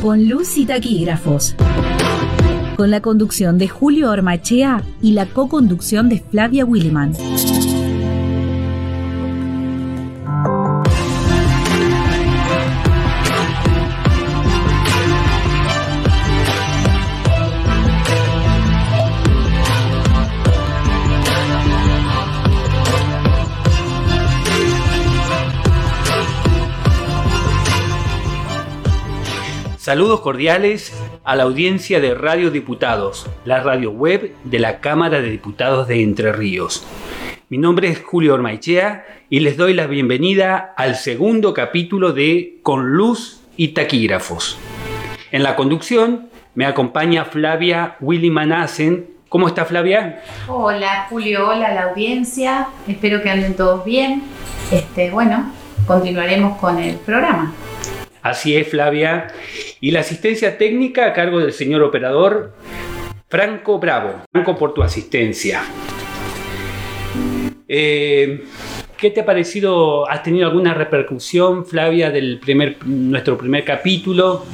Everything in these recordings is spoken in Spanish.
con luz y taquígrafos. Con la conducción de Julio Ormachea y la co-conducción de Flavia Williman. Saludos cordiales a la audiencia de Radio Diputados, la radio web de la Cámara de Diputados de Entre Ríos. Mi nombre es Julio Ormaichea y les doy la bienvenida al segundo capítulo de Con Luz y Taquígrafos. En la conducción me acompaña Flavia Willy Manassen. ¿Cómo está Flavia? Hola Julio, hola a la audiencia. Espero que anden todos bien. Este, bueno, continuaremos con el programa. Así es, Flavia. Y la asistencia técnica a cargo del señor operador Franco Bravo. Franco, por tu asistencia. Eh, ¿Qué te ha parecido? ¿Has tenido alguna repercusión, Flavia, del primer, nuestro primer capítulo?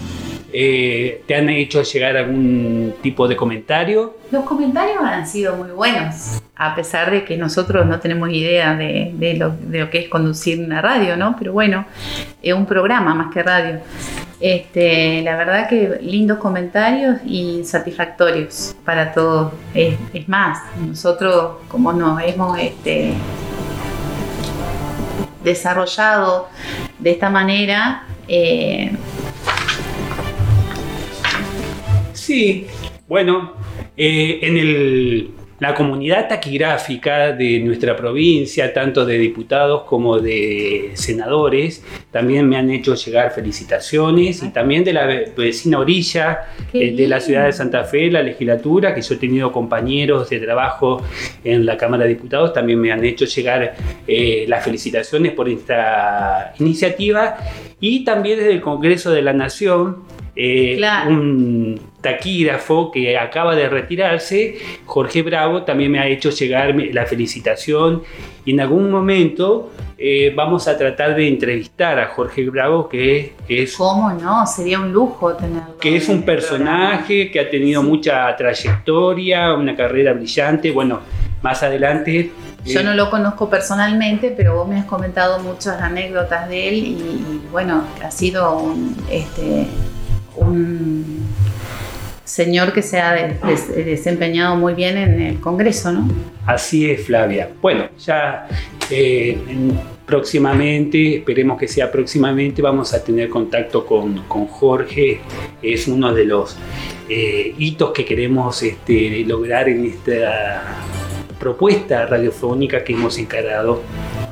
Eh, ¿Te han hecho llegar algún tipo de comentario? Los comentarios han sido muy buenos, a pesar de que nosotros no tenemos idea de, lo, que es conducir una radio, ¿no? Pero bueno, es un programa más que radio. Este, la verdad que lindos comentarios y satisfactorios para todos. Es, más, nosotros como nos hemos este, desarrollado de esta manera, eh, Sí, bueno, eh, en la comunidad taquigráfica de nuestra provincia, tanto de diputados como de senadores, también me han hecho llegar felicitaciones y también de la vecina orilla eh, de la ciudad de Santa Fe, la legislatura, que yo he tenido compañeros de trabajo en la Cámara de Diputados, también me han hecho llegar eh, las felicitaciones por esta iniciativa. Y también desde el Congreso de la Nación eh, un taquígrafo que acaba de retirarse, Jorge Bravo, también me ha hecho llegar la felicitación y en algún momento eh, vamos a tratar de entrevistar a Jorge Bravo, que, es... ¿Cómo no? Sería un lujo tenerlo. Que es un personaje que ha tenido mucha trayectoria, una carrera brillante. Bueno, más adelante yo no lo conozco personalmente, pero vos me has comentado muchas anécdotas de él y, bueno, ha sido un, este, un señor que se ha desempeñado muy bien en el Congreso, ¿no? Así es, Flavia. Bueno, ya eh, próximamente, esperemos que sea próximamente, vamos a tener contacto con, Jorge. Es uno de los eh, hitos que queremos este, lograr en esta propuesta radiofónica que hemos encarado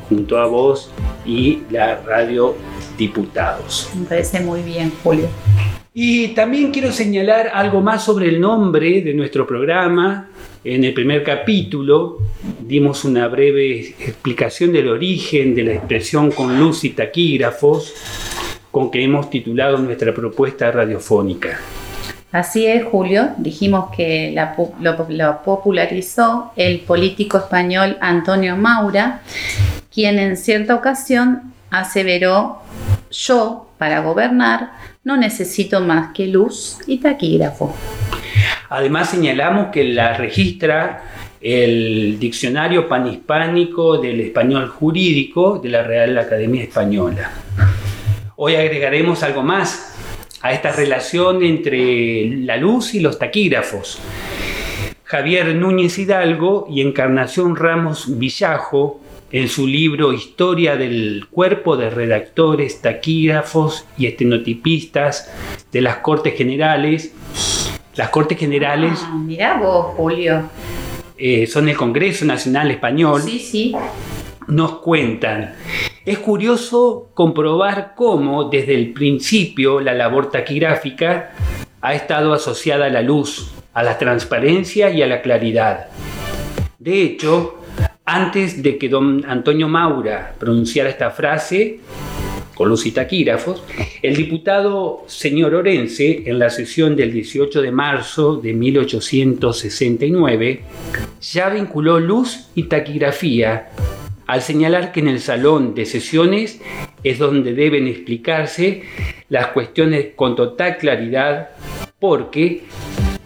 junto a vos y la radio Diputados. Me parece muy bien, Julio. Y también quiero señalar algo más sobre el nombre de nuestro programa. En el primer capítulo dimos una breve explicación del origen de la expresión con luz y taquígrafos con que hemos titulado nuestra propuesta radiofónica. Así es, Julio. Dijimos que lo, popularizó el político español Antonio Maura, quien en cierta ocasión aseveró, yo, para gobernar, no necesito más que luz y taquígrafo. Además señalamos que la registra el Diccionario Panhispánico del Español Jurídico de la Real Academia Española. Hoy agregaremos algo más a esta relación entre la luz y los taquígrafos. Javier Núñez Hidalgo y Encarnación Ramos Villajo en su libro Historia del cuerpo de redactores, taquígrafos y estenotipistas de las Cortes Generales. Las Cortes Generales. Ah, mirá vos, Julio. Eh, son el Congreso Nacional Español. Sí, sí. Nos cuentan. Es curioso comprobar cómo desde el principio la labor taquigráfica ha estado asociada a la luz, a la transparencia y a la claridad. De hecho, antes de que don Antonio Maura pronunciara esta frase, con luz y taquígrafos, el diputado señor Orense, en la sesión del 18 de marzo de 1869, ya vinculó luz y taquigrafía al señalar que en el salón de sesiones es donde deben explicarse las cuestiones con total claridad porque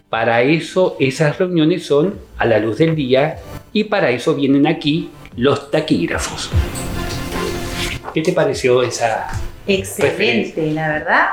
para eso esas reuniones son a la luz del día y para eso vienen aquí los taquígrafos. ¿Qué te pareció esa Excelente, la verdad,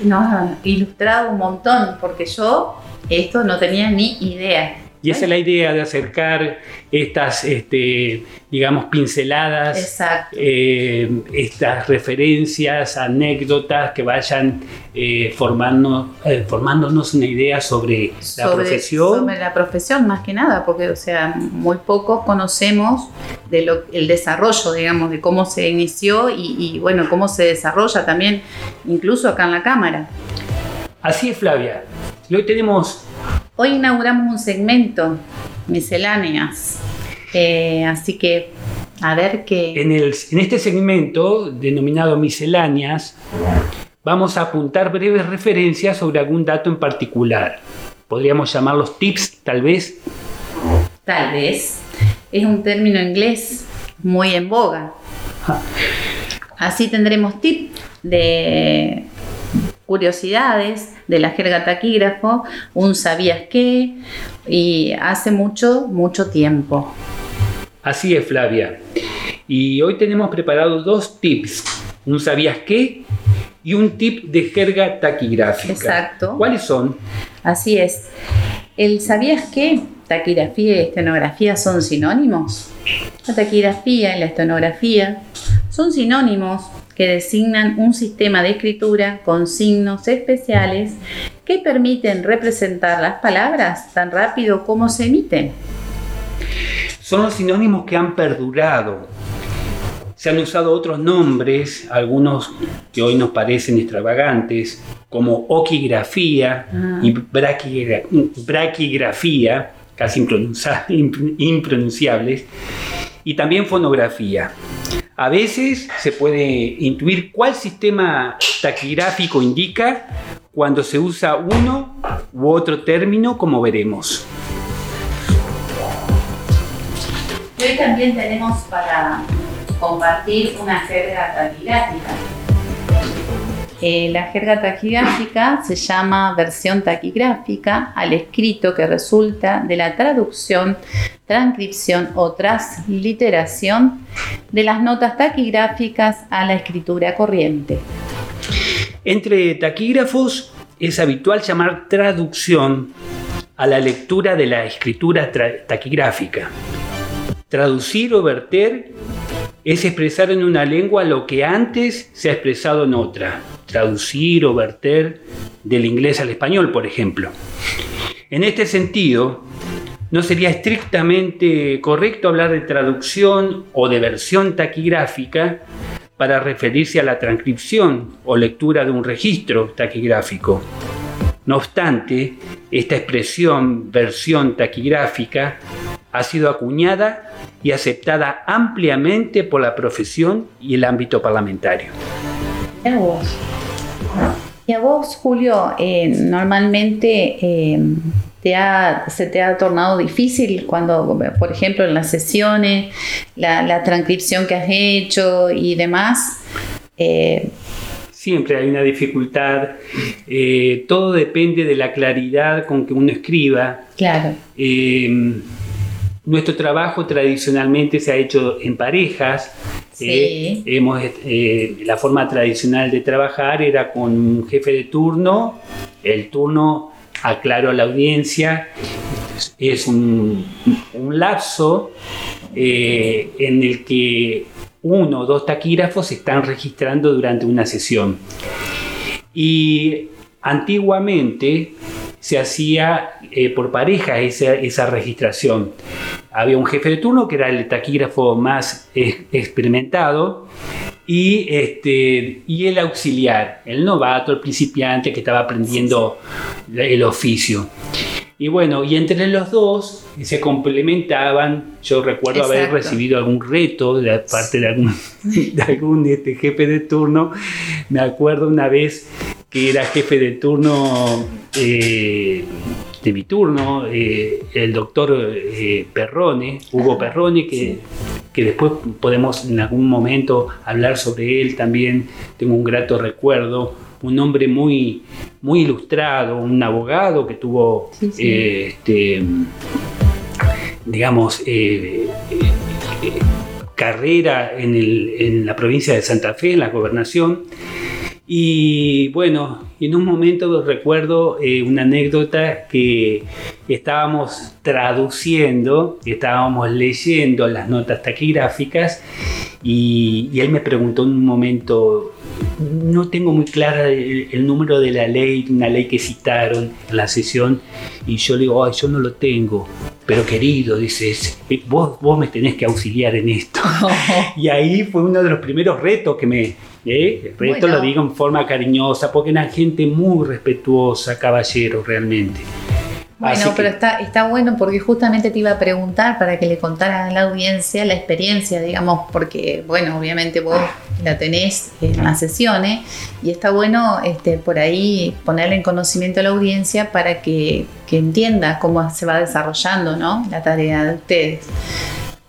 nos ha ilustrado un montón, porque yo esto no tenía ni idea. Y esa es la idea de acercar estas, este, digamos, pinceladas, eh, estas referencias, anécdotas que vayan eh, formando, eh, formándonos una idea sobre, la profesión. Sobre la profesión, más que nada, porque, o sea, muy pocos conocemos de lo, el desarrollo, digamos, de cómo se inició y, y, bueno, cómo se desarrolla también, incluso acá en la Cámara. Así es, Flavia. Hoy tenemos Hoy inauguramos un segmento, misceláneas. Eh, así que, a ver qué. En, en este segmento, denominado misceláneas, vamos a apuntar breves referencias sobre algún dato en particular. Podríamos llamarlos tips, tal vez. Tal vez. Es un término inglés muy en boga. Ah. Así tendremos tips de curiosidades de la jerga taquígrafo, un sabías qué, y hace mucho, mucho tiempo. Así es, Flavia. Y hoy tenemos preparados dos tips, un sabías qué y un tip de jerga taquigráfica. Exacto. ¿Cuáles son? Así es. ¿El sabías qué? Taquigrafía y estenografía son sinónimos. La taquigrafía y la estenografía son sinónimos que designan un sistema de escritura con signos especiales que permiten representar las palabras tan rápido como se emiten. Son los sinónimos que han perdurado. Se han usado otros nombres, algunos que hoy nos parecen extravagantes, como oquigrafía ah. y braquigrafía, casi impronunciables, y también fonografía. A veces se puede intuir cuál sistema taquigráfico indica cuando se usa uno u otro término, como veremos. hoy también tenemos para compartir una jerga taquigráfica. Eh, la jerga taquigráfica se llama versión taquigráfica al escrito que resulta de la traducción transcripción o transliteración de las notas taquigráficas a la escritura corriente. Entre taquígrafos es habitual llamar traducción a la lectura de la escritura taquigráfica. Traducir o verter es expresar en una lengua lo que antes se ha expresado en otra. Traducir o verter del inglés al español, por ejemplo. En este sentido, no sería estrictamente correcto hablar de traducción o de versión taquigráfica para referirse a la transcripción o lectura de un registro taquigráfico. No obstante, esta expresión versión taquigráfica ha sido acuñada y aceptada ampliamente por la profesión y el ámbito parlamentario. Y a vos, y a vos Julio, eh, normalmente eh, se te ha tornado difícil cuando, por ejemplo, en las sesiones, la, transcripción que has hecho y demás? Eh, Siempre hay una dificultad. Eh, todo depende de la claridad con que uno escriba. Claro. Eh, nuestro trabajo tradicionalmente se ha hecho en parejas. Sí. hemos, la forma tradicional de trabajar era con un jefe de turno. El turno aclaro a la audiencia, es un, lapso eh, en el que uno o dos taquígrafos se están registrando durante una sesión. Y antiguamente se hacía eh, por pareja esa, esa, registración. Había un jefe de turno que era el taquígrafo más experimentado y, este, y el auxiliar, el novato, el principiante que estaba aprendiendo el oficio. Y bueno, y entre los dos se complementaban. Yo recuerdo haber recibido algún reto de parte de algún, de algún este, jefe de turno. Me acuerdo una vez que era jefe de turno eh, de mi turno, eh, el doctor eh, Perrone, Hugo Perrone, que que después podemos en algún momento hablar sobre él también. Tengo un grato recuerdo, un hombre muy, muy ilustrado, un abogado que tuvo, eh, este, digamos, carrera en, en la provincia de Santa Fe, en la gobernación y bueno, en un momento recuerdo eh, una anécdota que estábamos traduciendo, estábamos leyendo las notas taquigráficas y, él me preguntó en un momento, no tengo muy clara el, número de la ley, una ley que citaron en la sesión, y yo le digo, ay, yo no lo tengo, pero querido, dices, vos, vos me tenés que auxiliar en esto. y ahí fue uno de los primeros retos que me, ¿Eh? Esto lo digo en forma cariñosa, porque eran gente muy respetuosa, caballero, realmente. Bueno, pero está, está bueno porque justamente te iba a preguntar para que le contaras a la audiencia la experiencia, digamos, porque, bueno, obviamente vos la tenés en las sesiones y está bueno este, por ahí ponerle en conocimiento a la audiencia para que, que entienda cómo se va desarrollando ¿no? la tarea de ustedes.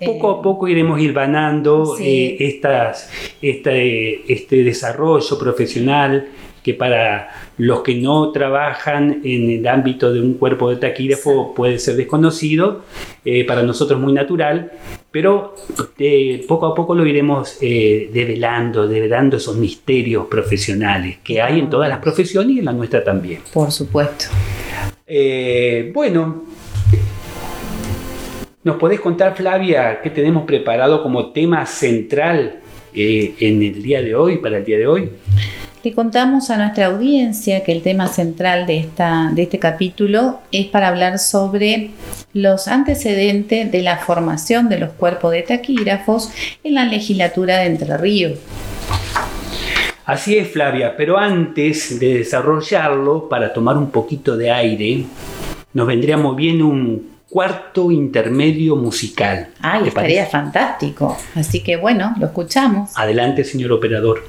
Poco a poco iremos hilvanando eh, estas, este, este desarrollo profesional que para los que no trabajan en el ámbito de un cuerpo de taquígrafo puede ser desconocido, eh, para nosotros muy natural, pero eh, poco a poco lo iremos develando, develando esos misterios profesionales que hay en todas las profesiones y en la nuestra también. Por supuesto. bueno, ¿Nos podés contar, Flavia, qué tenemos preparado como tema central eh, en el día de hoy, para el día de hoy? Le contamos a nuestra audiencia que el tema central de, esta, de este capítulo es para hablar sobre los antecedentes de la formación de los cuerpos de taquígrafos en la legislatura de Entre Ríos. Así es, Flavia, pero antes de desarrollarlo, para tomar un poquito de aire, nos vendría muy bien un cuarto intermedio musical. Ay, estaría fantástico. Así que bueno, lo escuchamos. Adelante, señor operador.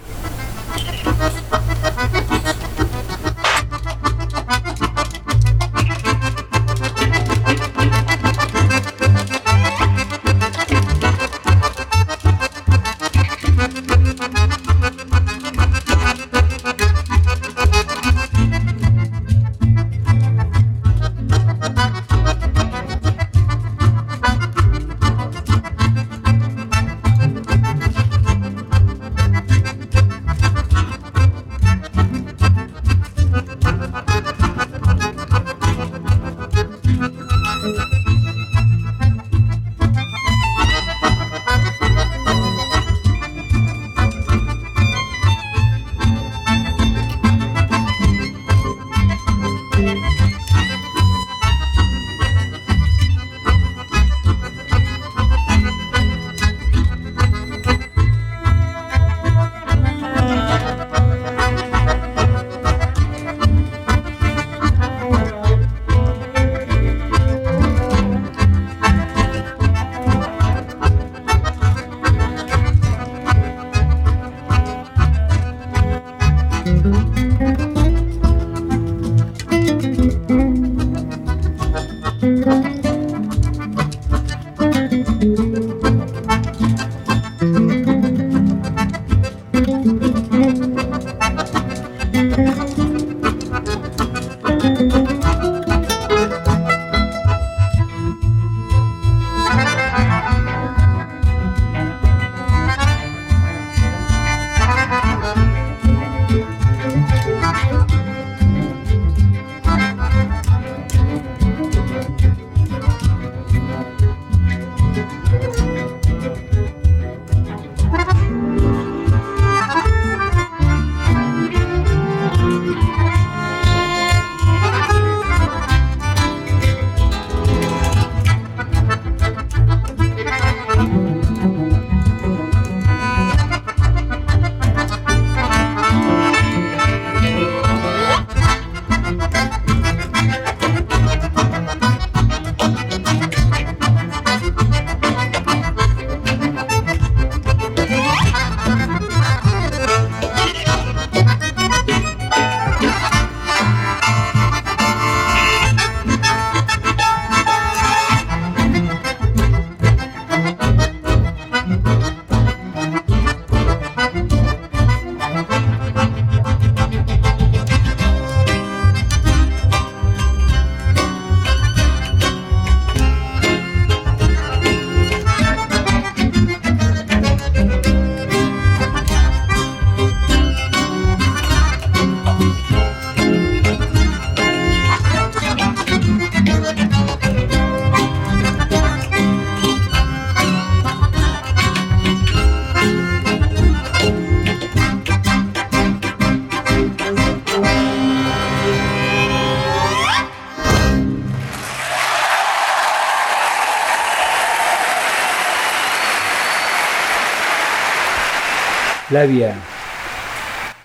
Flavia,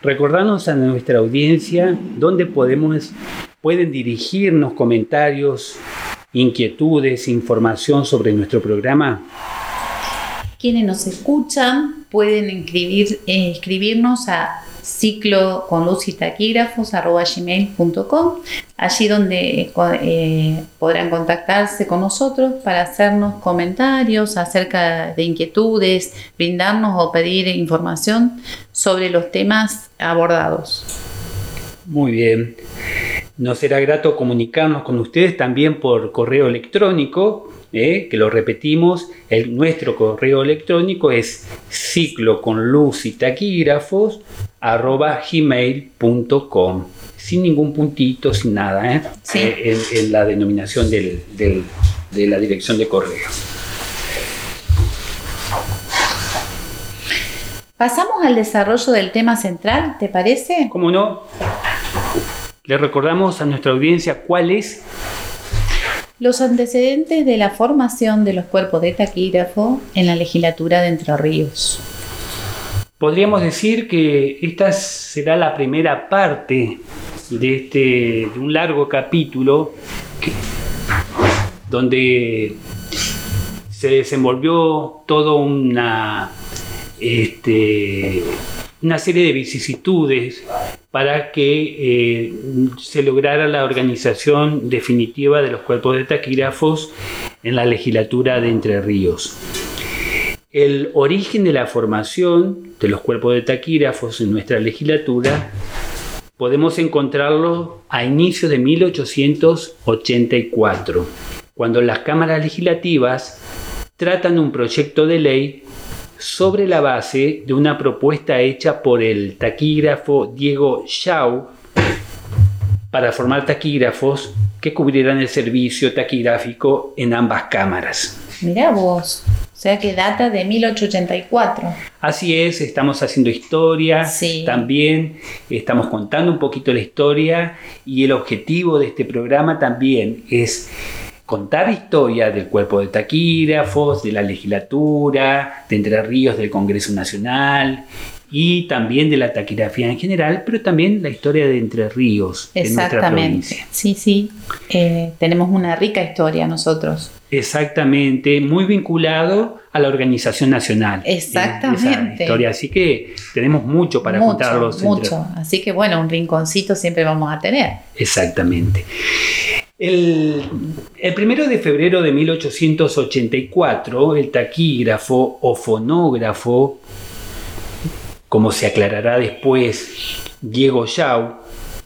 recordarnos a nuestra audiencia dónde podemos, pueden dirigirnos comentarios, inquietudes, información sobre nuestro programa. Quienes nos escuchan pueden escribir, eh, escribirnos a ciclo con luz y taquígrafos gmail.com, allí donde eh, podrán contactarse con nosotros para hacernos comentarios acerca de inquietudes, brindarnos o pedir información sobre los temas abordados. Muy bien. Nos será grato comunicarnos con ustedes también por correo electrónico ¿eh? que lo repetimos, el, nuestro correo electrónico es ciclo con luz y taquígrafos arroba gmail.com sin ningún puntito, sin nada, ¿eh? Eh, en, la denominación de la dirección de correo. Pasamos al desarrollo del tema central, ¿te parece? ¿Cómo no? Le recordamos a nuestra audiencia cuál es los antecedentes de la formación de los cuerpos de taquígrafo en la legislatura de Entre Ríos. Podríamos decir que esta será la primera parte de, este, un largo capítulo donde se desenvolvió toda una, este, una serie de vicisitudes para que eh, se lograra la organización definitiva de los cuerpos de taquígrafos en la legislatura de Entre Ríos. El origen de la formación de los cuerpos de taquígrafos en nuestra legislatura podemos encontrarlo a inicios de 1884, cuando las cámaras legislativas tratan un proyecto de ley sobre la base de una propuesta hecha por el taquígrafo Diego Shaw para formar taquígrafos que cubrieran el servicio taquigráfico en ambas cámaras. Mirá vos, o sea que data de 1884. Así es, estamos haciendo historia, sí. también estamos contando un poquito la historia y el objetivo de este programa también es contar historia del cuerpo de taquígrafos, de la legislatura, de Entre Ríos del Congreso Nacional y también de la taquigrafía en general, pero también la historia de Entre Ríos, en nuestra provincia. Sí, sí, eh, tenemos una rica historia nosotros. Exactamente, muy vinculado a la organización nacional. Exactamente. historia. Así que tenemos mucho para contarlos. Mucho, así que bueno, un rinconcito siempre vamos a tener. Exactamente. El, primero de febrero de 1884, el taquígrafo o fonógrafo, como se aclarará después, Diego Shaw,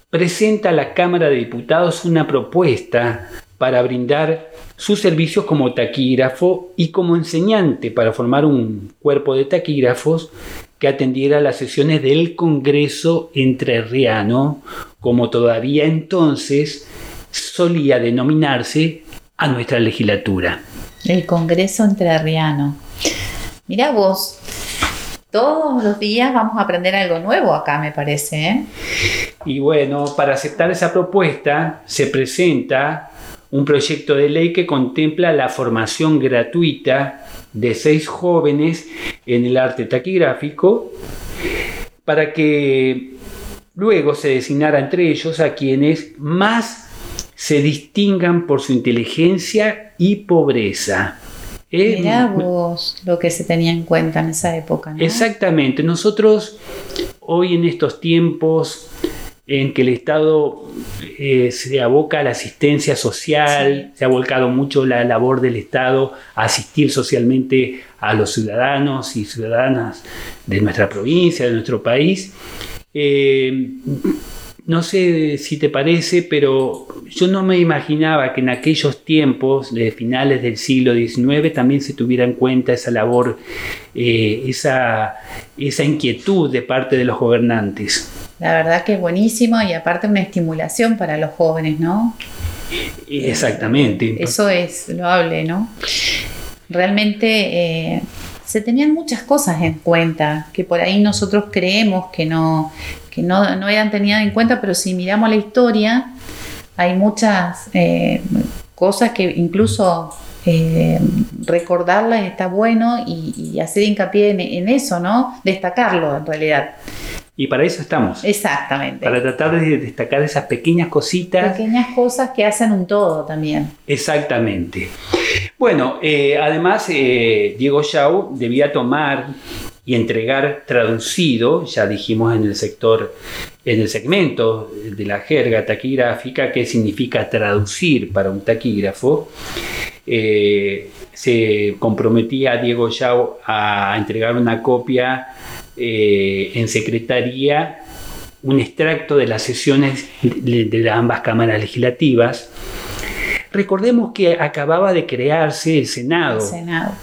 presenta a la Cámara de Diputados una propuesta para brindar sus servicios como taquígrafo y como enseñante para formar un cuerpo de taquígrafos que atendiera las sesiones del Congreso Entrerriano, como todavía entonces solía denominarse a nuestra legislatura. El Congreso Entrerriano. Mira vos, todos los días vamos a aprender algo nuevo acá, me parece. ¿eh? Y bueno, para aceptar esa propuesta se presenta un proyecto de ley que contempla la formación gratuita de seis jóvenes en el arte taquigráfico para que luego se designara entre ellos a quienes más se distingan por su inteligencia y pobreza. Mirá vos lo que se tenía en cuenta en esa época. Exactamente. Nosotros hoy en estos tiempos en que el Estado eh, se aboca a la asistencia social, se ha volcado mucho la labor del Estado a asistir socialmente a los ciudadanos y ciudadanas de nuestra provincia, de nuestro país. Eh, no sé si te parece, pero yo no me imaginaba que en aquellos tiempos de finales del siglo XIX también se tuviera en cuenta esa labor, eh, esa, esa inquietud de parte de los gobernantes. La verdad que es buenísimo y aparte una estimulación para los jóvenes, ¿no? Exactamente. Eso es loable, ¿no? Realmente eh, se tenían muchas cosas en cuenta que por ahí nosotros creemos que no, que no, no eran tenidas en cuenta, pero si miramos la historia, hay muchas eh, cosas que incluso eh, recordarlas está bueno y, hacer hincapié en, eso, ¿no? Destacarlo en realidad. Y para eso estamos. Exactamente. Para tratar de destacar esas pequeñas cositas. Pequeñas cosas que hacen un todo también. Exactamente. Bueno, eh, además eh, Diego Shaw debía tomar y entregar traducido, ya dijimos en el sector, en el segmento de la jerga taquigráfica, qué significa traducir para un taquígrafo. Eh, se comprometía Diego Yao a entregar una copia eh, en secretaría, un extracto de las sesiones de, ambas cámaras legislativas. Recordemos que acababa de crearse el Senado. El Senado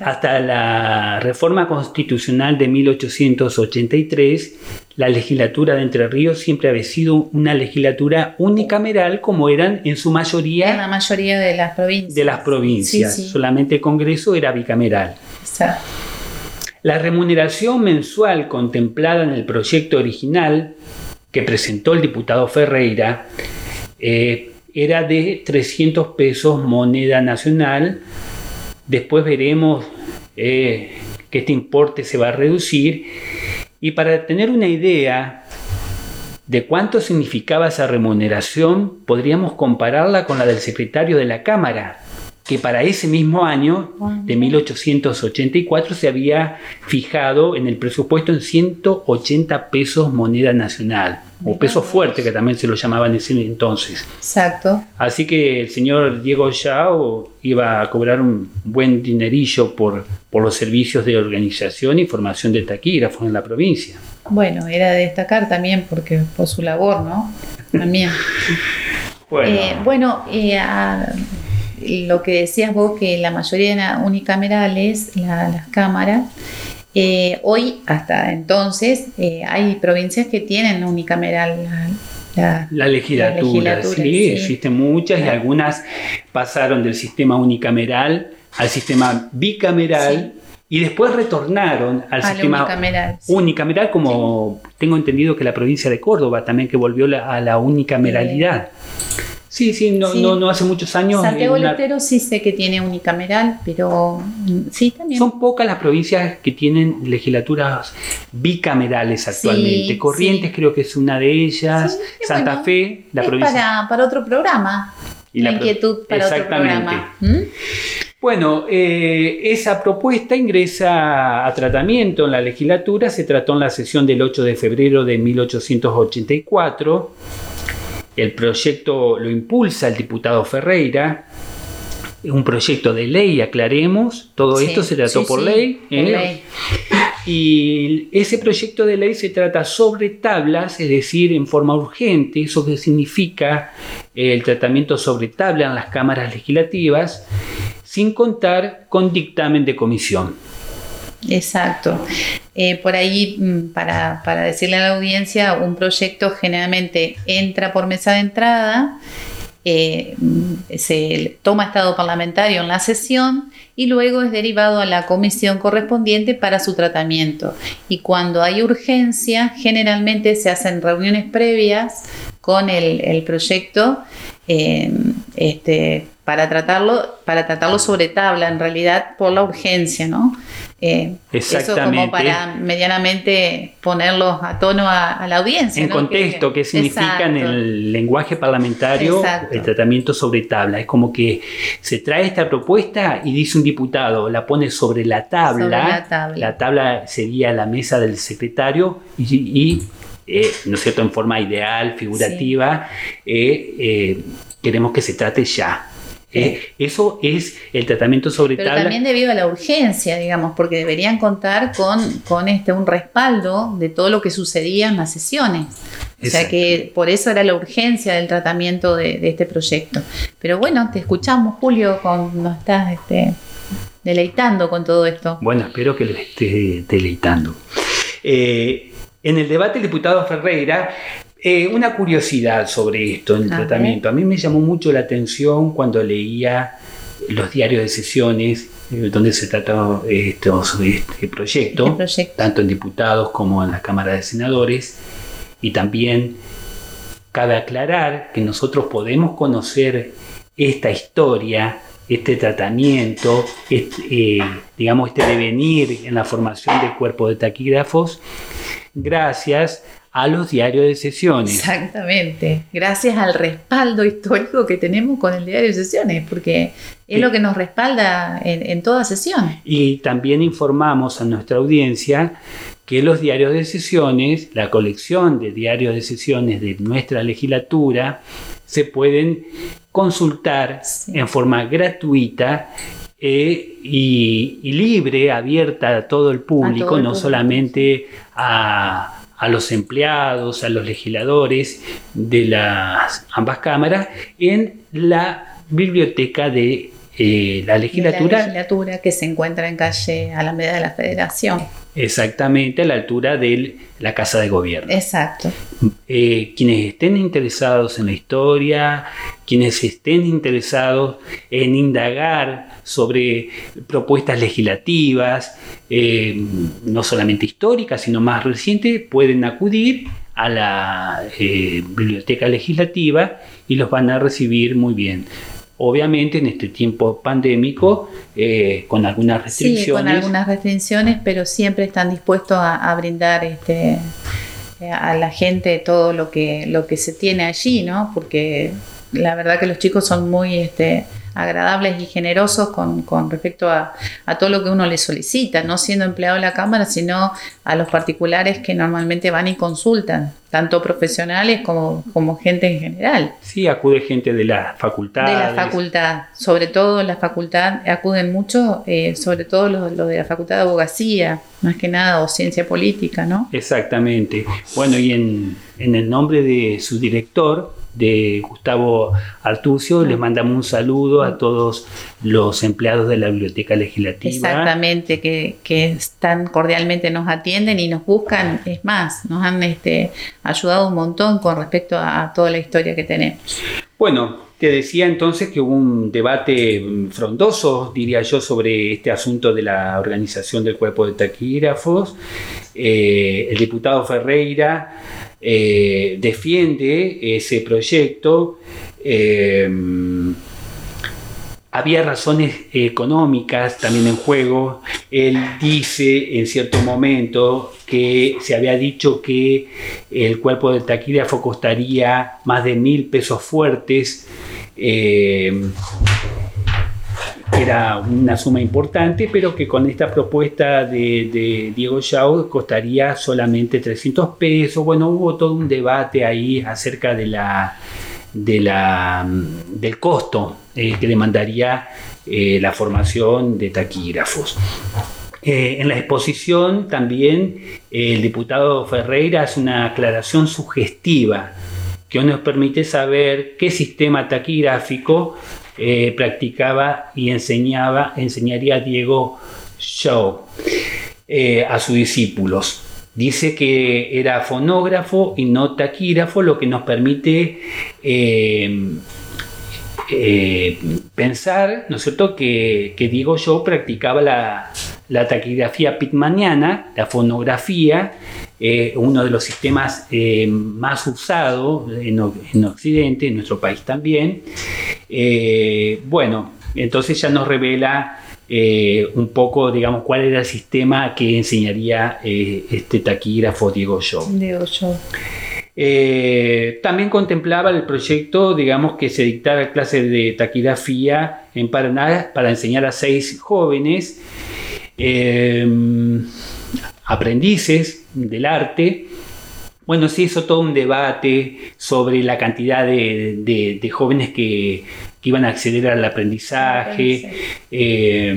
hasta la reforma constitucional de 1883, la legislatura de Entre Ríos siempre había sido una legislatura unicameral como eran en su mayoría en la mayoría de las provincias. De las provincias. Solamente el Congreso era bicameral. La remuneración mensual contemplada en el proyecto original que presentó el diputado Ferreira eh, era de 300 pesos moneda nacional Después veremos eh, que este importe se va a reducir. Y para tener una idea de cuánto significaba esa remuneración, podríamos compararla con la del secretario de la Cámara, que para ese mismo año, de 1884, se había fijado en el presupuesto en 180 pesos moneda nacional o peso fuerte, que también se lo llamaban en ese entonces. Exacto. Así que el señor Diego Yao iba a cobrar un buen dinerillo por, por los servicios de organización y formación de taquígrafos en la provincia. Bueno, era de destacar también porque por su labor, ¿no? También. bueno, eh, eh, lo que decías vos, que la mayoría eran unicamerales, las cámaras, eh, hoy, hasta entonces, eh, hay provincias que tienen unicameral la, la, legislatura. sí, existen muchas y algunas pasaron del sistema unicameral al sistema bicameral. Y después retornaron al sistema unicameral, como tengo entendido que la provincia de Córdoba también que volvió a la unicameralidad. Sí, sí, no, No, no hace muchos años. Santiago del sí sé que tiene unicameral, pero mm, sí también. Son pocas las provincias que tienen legislaturas bicamerales actualmente. Corrientes creo que es una de ellas. Santa Fe, la provincia. Para, para otro programa. Y la, inquietud para otro programa. ¿Mm? Bueno, eh, esa propuesta ingresa a tratamiento en la legislatura, se trató en la sesión del 8 de febrero de 1884 el proyecto lo impulsa el diputado Ferreira, un proyecto de ley, aclaremos, todo esto se trató por, ¿eh? ley, Y ese proyecto de ley se trata sobre tablas, es decir, en forma urgente, eso que significa el tratamiento sobre tabla en las cámaras legislativas, sin contar con dictamen de comisión. Exacto. Eh, por ahí, mm, para, decirle a la audiencia, un proyecto generalmente entra por mesa de entrada, eh, se toma estado parlamentario en la sesión y luego es derivado a la comisión correspondiente para su tratamiento. Y cuando hay urgencia, generalmente se hacen reuniones previas con el, proyecto eh, este, para, tratarlo, para tratarlo sobre tabla, en realidad por la urgencia, ¿no? Eh, eso como para medianamente ponerlos a tono a, la audiencia. En contexto, ¿qué significa en el lenguaje parlamentario el tratamiento sobre tabla? Es como que se trae esta propuesta y dice un diputado, la pone sobre la tabla. la, tabla. sería la mesa del secretario y, eh, ¿no es cierto?, en forma ideal, figurativa, eh, queremos que se trate ya. Eh, eso es el tratamiento sobre Pero también debido a la urgencia, digamos, porque deberían contar con, con este, un respaldo de todo lo que sucedía en las sesiones. O sea que por eso era la urgencia del tratamiento de, este proyecto. Pero bueno, te escuchamos, Julio, con, nos estás este, deleitando con todo esto. Bueno, espero que les esté deleitando. Eh, en el debate, el diputado Ferreira eh, una curiosidad sobre esto, el tratamiento. A mí me llamó mucho la atención cuando leía los diarios de sesiones eh, donde se trató estos, este proyecto, este tanto en diputados como en la Cámara de Senadores. Y también cabe aclarar que nosotros podemos conocer esta historia este tratamiento, este, eh, digamos, este devenir en la formación del cuerpo de taquígrafos, gracias a los diarios de sesiones. Exactamente, gracias al respaldo histórico que tenemos con el diario de sesiones, porque es lo que nos respalda en, en toda sesión. Y también informamos a nuestra audiencia que los diarios de sesiones, la colección de diarios de sesiones de nuestra legislatura, se pueden consultar en forma gratuita eh, y, libre, abierta a todo el público, no solamente a, los empleados, a los legisladores de las ambas cámaras, en la biblioteca de eh, la legislatura. la legislatura que se encuentra en calle Alameda de la Federación. Exactamente a la altura de la Casa de Gobierno. Exacto. Eh, quienes estén interesados en la historia, quienes estén interesados en indagar sobre propuestas legislativas, eh, no solamente históricas, sino más recientes, pueden acudir a la eh, biblioteca legislativa y los van a recibir muy bien obviamente en este tiempo pandémico eh, con algunas restricciones. Sí, con algunas restricciones, pero siempre están dispuestos a, brindar este, a la gente todo lo que, lo que se tiene allí, ¿no? Porque la verdad que los chicos son muy este, agradables y generosos con, respecto a, todo lo que uno les solicita, no siendo empleado de la Cámara, sino a los particulares que normalmente van y consultan, tanto profesionales como, como gente en general. Sí, acude gente de la facultad. De la facultad, sobre todo la facultad, acuden mucho, eh, sobre todo los, de la facultad de abogacía, más que nada, o ciencia política, ¿no? Exactamente. Bueno, y en, en el nombre de su director, de Gustavo Artucio. Les mandamos un saludo a todos los empleados de la Biblioteca Legislativa. Exactamente, que, que tan cordialmente nos atienden y nos buscan. Es más, nos han este, ayudado un montón con respecto a, toda la historia que tenemos. Bueno, te decía entonces que hubo un debate frondoso, diría yo, sobre este asunto de la organización del cuerpo de taquígrafos. Eh, el diputado Ferreira eh, defiende ese proyecto. Eh, había razones económicas también en juego. Él dice en cierto momento que se había dicho que el cuerpo del taquígrafo costaría más de mil pesos fuertes. Eh, era una suma importante, pero que con esta propuesta de, Diego Chao costaría solamente 300 pesos. Bueno, hubo todo un debate ahí acerca de la, del costo eh, que demandaría eh, la formación de taquígrafos. Eh, en la exposición también el diputado Ferreira hace una aclaración sugestiva que nos permite saber qué sistema taquigráfico eh, practicaba y enseñaba, enseñaría Diego Shaw eh, a sus discípulos. Dice que era fonógrafo y no taquígrafo, lo que nos permite eh, pensar, ¿no es cierto?, que, Diego Shaw practicaba la, la taquigrafía pitmaniana, la fonografía, eh, uno de los sistemas eh, más usados en, Occidente, en nuestro país también. Eh, bueno, entonces ya nos revela un poco, digamos, cuál era el sistema que enseñaría este taquígrafo Diego Shaw. Diego Shaw. también contemplaba el proyecto, digamos, que se dictara clases de taquigrafía en Paraná para enseñar a seis jóvenes aprendices del arte. Bueno, se hizo todo un debate sobre la cantidad de, jóvenes que, iban a acceder al aprendizaje. Eh,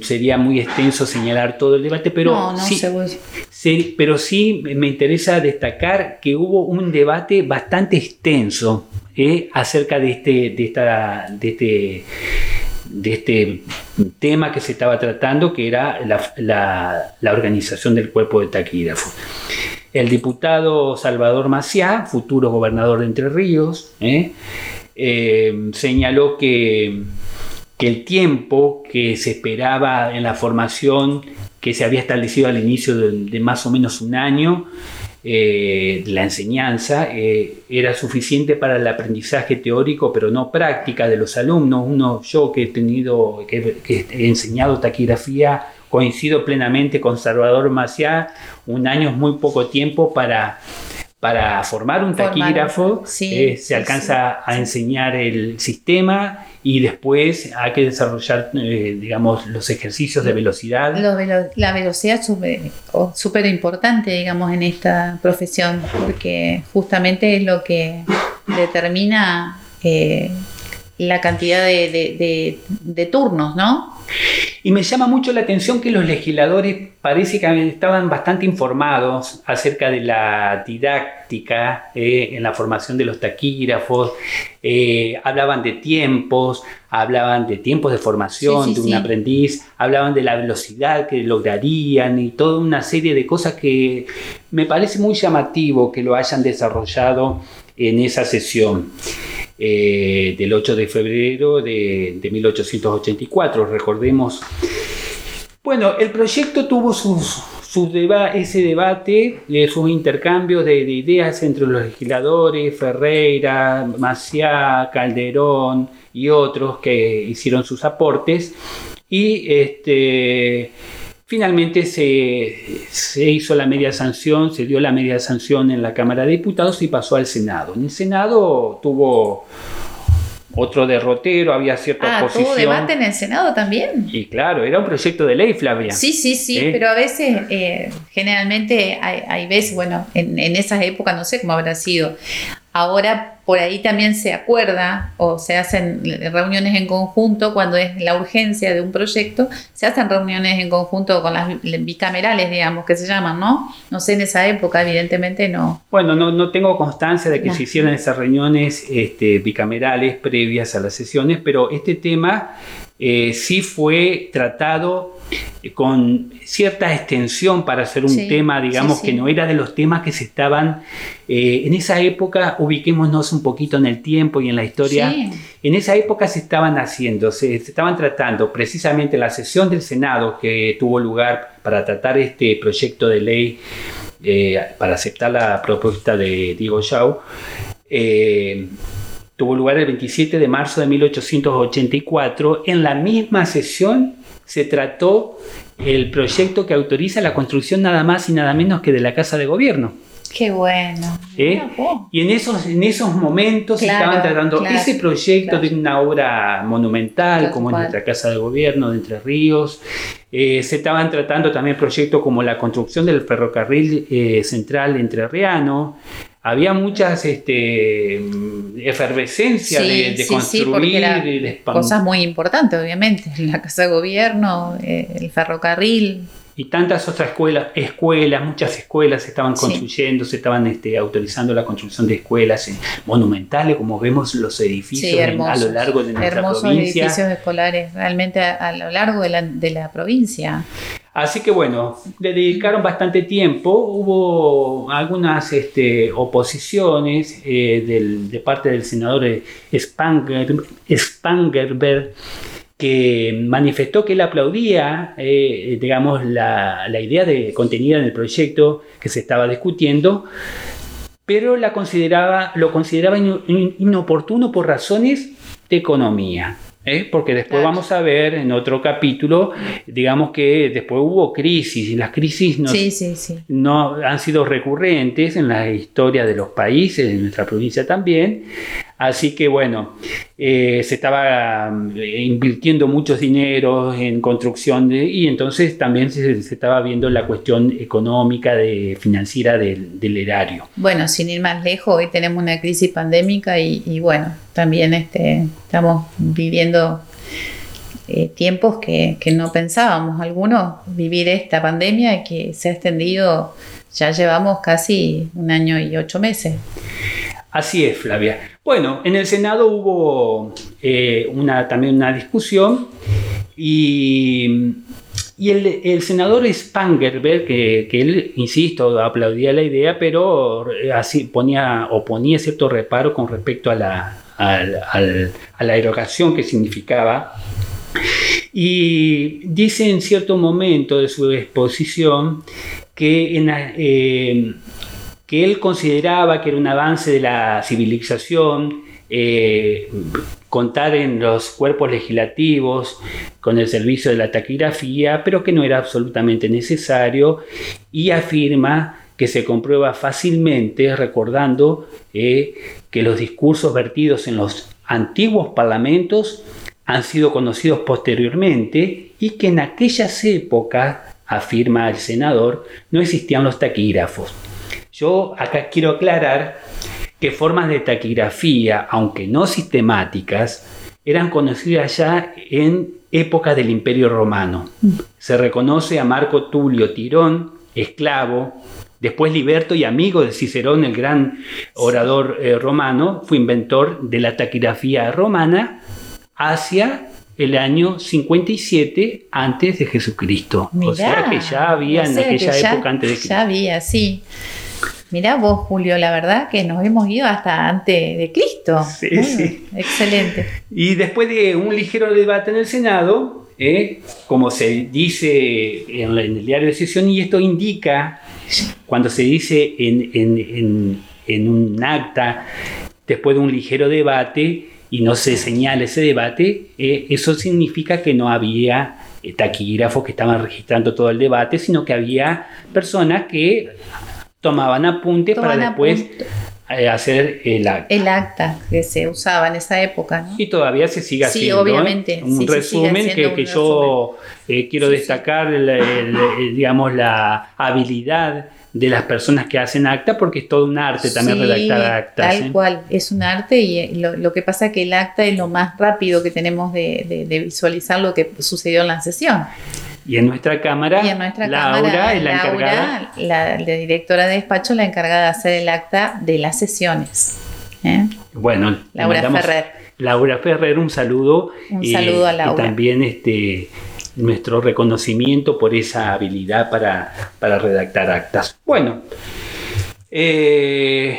sería muy extenso señalar todo el debate, pero, sí, pero sí me interesa destacar que hubo un debate bastante extenso eh, acerca de este, de, esta, de este de este tema que se estaba tratando, que era la, organización del cuerpo de taquígrafos. El diputado Salvador Maciá, futuro gobernador de Entre Ríos, ¿eh? Eh, señaló que, que el tiempo que se esperaba en la formación que se había establecido al inicio de, más o menos un año, eh, la enseñanza eh, era suficiente para el aprendizaje teórico, pero no práctica de los alumnos. Uno, yo que he tenido, que, he enseñado taquigrafía, coincido plenamente con Salvador Maciá, un año es muy poco tiempo para para formar un taquígrafo eh, se alcanza a enseñar el sistema y después hay que desarrollar, eh, digamos, los ejercicios de velocidad. la velocidad es súper importante, digamos, en esta profesión, porque justamente es lo que determina eh, la cantidad de, turnos, ¿no? Y me llama mucho la atención que los legisladores parece que estaban bastante informados acerca de la didáctica eh, en la formación de los taquígrafos, eh, hablaban de tiempos, hablaban de tiempos de formación de un aprendiz, hablaban de la velocidad que lograrían y toda una serie de cosas que me parece muy llamativo que lo hayan desarrollado en esa sesión. Eh, del 8 de febrero de, 1884, recordemos. Bueno, el proyecto tuvo sus, ese debate, eh, sus intercambios de, ideas entre los legisladores, Ferreira, Maciá, Calderón y otros que hicieron sus aportes. Y este, Finalmente se, hizo la media sanción, se dio la media sanción en la Cámara de Diputados y pasó al Senado. En el Senado tuvo otro derrotero, había cierta ah, oposición. ¿Tuvo debate en el Senado también? Y claro, era un proyecto de ley, Flavia. Sí, sí, sí, ¿Eh? pero a veces, eh, generalmente hay, veces, bueno, en, en esas épocas no sé cómo habrá sido, Ahora por ahí también se acuerda o se hacen reuniones en conjunto cuando es la urgencia de un proyecto, se hacen reuniones en conjunto con las bicamerales, digamos, que se llaman, ¿no? No sé, en esa época evidentemente no. Bueno, no, no tengo constancia de que se hicieran esas reuniones este, bicamerales previas a las sesiones, pero este tema eh, sí fue tratado con cierta extensión para hacer un tema, digamos, que no era de los temas que se estaban, eh, en esa época, ubiquémonos un poquito en el tiempo y en la historia, en esa época se estaban haciendo, se, estaban tratando precisamente la sesión del Senado que tuvo lugar para tratar este proyecto de ley, eh, para aceptar la propuesta de Diego Shaw tuvo lugar el 27 de marzo de 1884. En la misma sesión se trató el proyecto que autoriza la construcción nada más y nada menos que de la Casa de Gobierno. Qué bueno. ¿Eh? Y en esos, en esos momentos se estaban tratando ese proyecto de una obra monumental como es nuestra Casa de Gobierno de Entre Ríos. Eh, se estaban tratando también proyectos como la construcción del ferrocarril eh, central entrerriano había muchas este, efervescencia de, construir. cosas muy importantes, obviamente. La casa de gobierno, eh, el ferrocarril. Y tantas otras escuelas, escuelas, muchas escuelas se estaban construyendo, se estaban este, autorizando la construcción de escuelas monumentales, como vemos los edificios a lo largo de nuestra hermosos provincia. edificios escolares, realmente a, lo largo de la, de la provincia. Así que bueno, le dedicaron bastante tiempo, hubo algunas este, oposiciones eh, de parte del senador Spanger, Spangerberg que manifestó que él aplaudía, eh, digamos, la, idea de contenida en el proyecto que se estaba discutiendo, pero la consideraba, lo consideraba inoportuno por razones de economía. ¿Eh? porque después vamos a ver en otro capítulo, digamos que después hubo crisis y las crisis no, no han sido recurrentes en la historia de los países, en nuestra provincia también, Así que bueno, eh, se estaba eh, invirtiendo muchos dineros en construcción y entonces también se, estaba viendo la cuestión económica, de, financiera del, erario. Bueno, sin ir más lejos, hoy tenemos una crisis pandémica y, bueno, también este, estamos viviendo eh, tiempos que, que, no pensábamos algunos vivir esta pandemia que se ha extendido, ya llevamos casi un año y ocho meses. Así es, Flavia. Bueno, en el Senado hubo eh, también una discusión y, el, senador Spangerberg, que, él, insisto, aplaudía la idea, pero así ponía, cierto reparo con respecto a la, a la erogación que significaba. Y dice en cierto momento de su exposición que en, eh, que él consideraba que era un avance de la civilización, eh, contar en los cuerpos legislativos con el servicio de la taquigrafía, pero que no era absolutamente necesario y afirma que se comprueba fácilmente recordando eh, que los discursos vertidos en los antiguos parlamentos han sido conocidos posteriormente y que en aquellas épocas, afirma el senador, no existían los taquígrafos. Yo acá quiero aclarar que formas de taquigrafía, aunque no sistemáticas, eran conocidas ya en época del Imperio Romano. Se reconoce a Marco Tulio Tirón, esclavo, después liberto y amigo de Cicerón, el gran orador eh, romano, fue inventor de la taquigrafía romana hacia el año 57 antes de Jesucristo. o sea que ya había en aquella época antes de Cristo. Ya había, sí. Mirá vos, Julio, la verdad que nos hemos ido hasta antes de Cristo. Sí, sí. Excelente. Y después de un ligero debate en el Senado, eh, como se dice en, el diario de sesión, y esto indica, cuando se dice en, un acta, después de un ligero debate, y no se señala ese debate, eh, eso significa que no había eh, taquígrafos que estaban registrando todo el debate, sino que había personas que tomaban apuntes para después hacer el acta. El acta que se usaba en esa época. Y todavía se sigue sí, haciendo. ¿eh? obviamente. Un resumen que, yo eh, quiero destacar, digamos, la habilidad de las personas que hacen acta, porque es todo un arte también redactar actas. Tal cual, es un arte y lo, que pasa es que el acta es lo más rápido que tenemos de, de visualizar lo que sucedió en la sesión. Y en nuestra cámara, Laura es la encargada. La, directora de despacho, la encargada de hacer el acta de las sesiones. ¿eh? Bueno, Laura Ferrer. Laura Ferrer, un saludo. Un saludo a Laura. Y también este, nuestro reconocimiento por esa habilidad para, para redactar actas. Bueno, eh,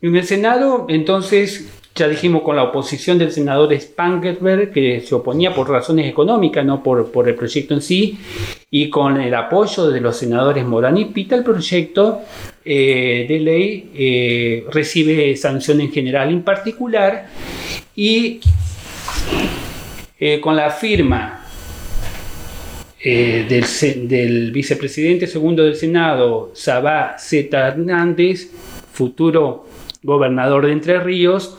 en el Senado, entonces, ya dijimos con la oposición del senador Spangenberg, que se oponía por razones económicas, no por, por, el proyecto en sí, y con el apoyo de los senadores Morán y Pita, el proyecto eh, de ley eh, recibe sanción en general en particular y eh, con la firma del, del, vicepresidente segundo del Senado, Sabá Z. Hernández, futuro gobernador de Entre Ríos,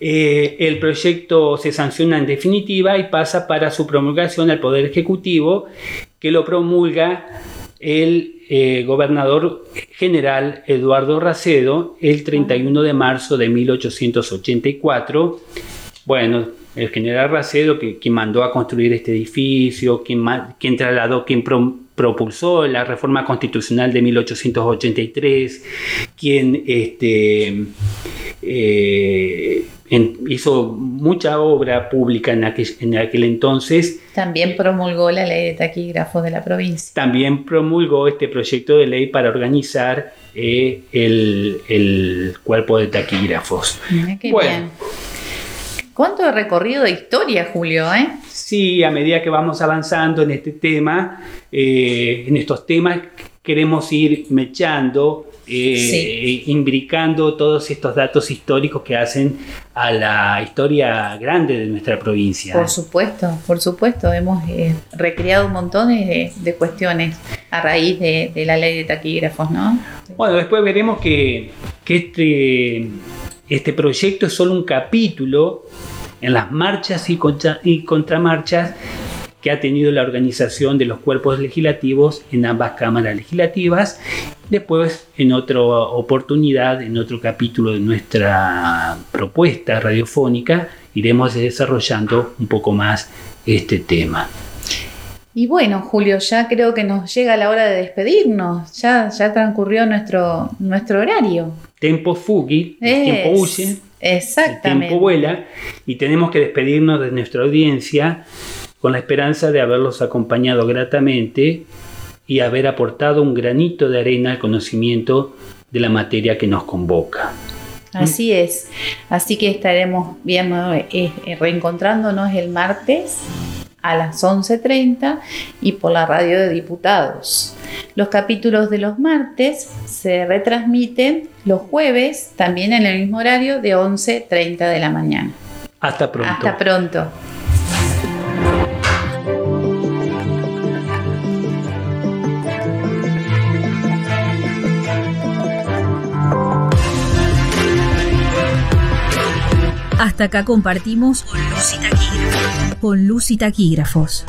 eh, el proyecto se sanciona en definitiva y pasa para su promulgación al Poder Ejecutivo, que lo promulga el eh, gobernador general Eduardo Racedo el 31 de marzo de 1884. Bueno, el general Racedo, que, quien mandó a construir este edificio, quien, trasladó, quien propulsó la reforma constitucional de 1883, quien este, eh, hizo mucha obra pública en aquel, en aquel, entonces. También promulgó la ley de taquígrafos de la provincia. También promulgó este proyecto de ley para organizar eh, el, cuerpo de taquígrafos. bueno. ¿Cuánto recorrido de historia, Julio? Eh? Sí, a medida que vamos avanzando en este tema, eh, en estos temas, queremos ir mechando eh, imbricando todos estos datos históricos que hacen a la historia grande de nuestra provincia. Por supuesto, por supuesto, hemos eh, recreado un montón de, cuestiones a raíz de, la ley de taquígrafos, ¿no? Bueno, después veremos que, este, este proyecto es solo un capítulo en las marchas y, y contramarchas que ha tenido la organización de los cuerpos legislativos en ambas cámaras legislativas Después, en otra oportunidad, en otro capítulo de nuestra propuesta radiofónica, iremos desarrollando un poco más este tema. Y bueno, Julio, ya creo que nos llega la hora de despedirnos. Ya, ya transcurrió nuestro, nuestro horario. Tiempo fugi, el tiempo huye. Exactamente. El tiempo vuela y tenemos que despedirnos de nuestra audiencia con la esperanza de haberlos acompañado gratamente y haber aportado un granito de arena al conocimiento de la materia que nos convoca. Así es, así que estaremos viendo, eh, reencontrándonos el martes a las 11.30 y por la radio de diputados. Los capítulos de los martes se retransmiten los jueves, también en el mismo horario de 11.30 de la mañana. Hasta pronto. Hasta pronto. Hasta acá compartimos con Luz y Taquígrafos. Con Luz y Taquígrafos.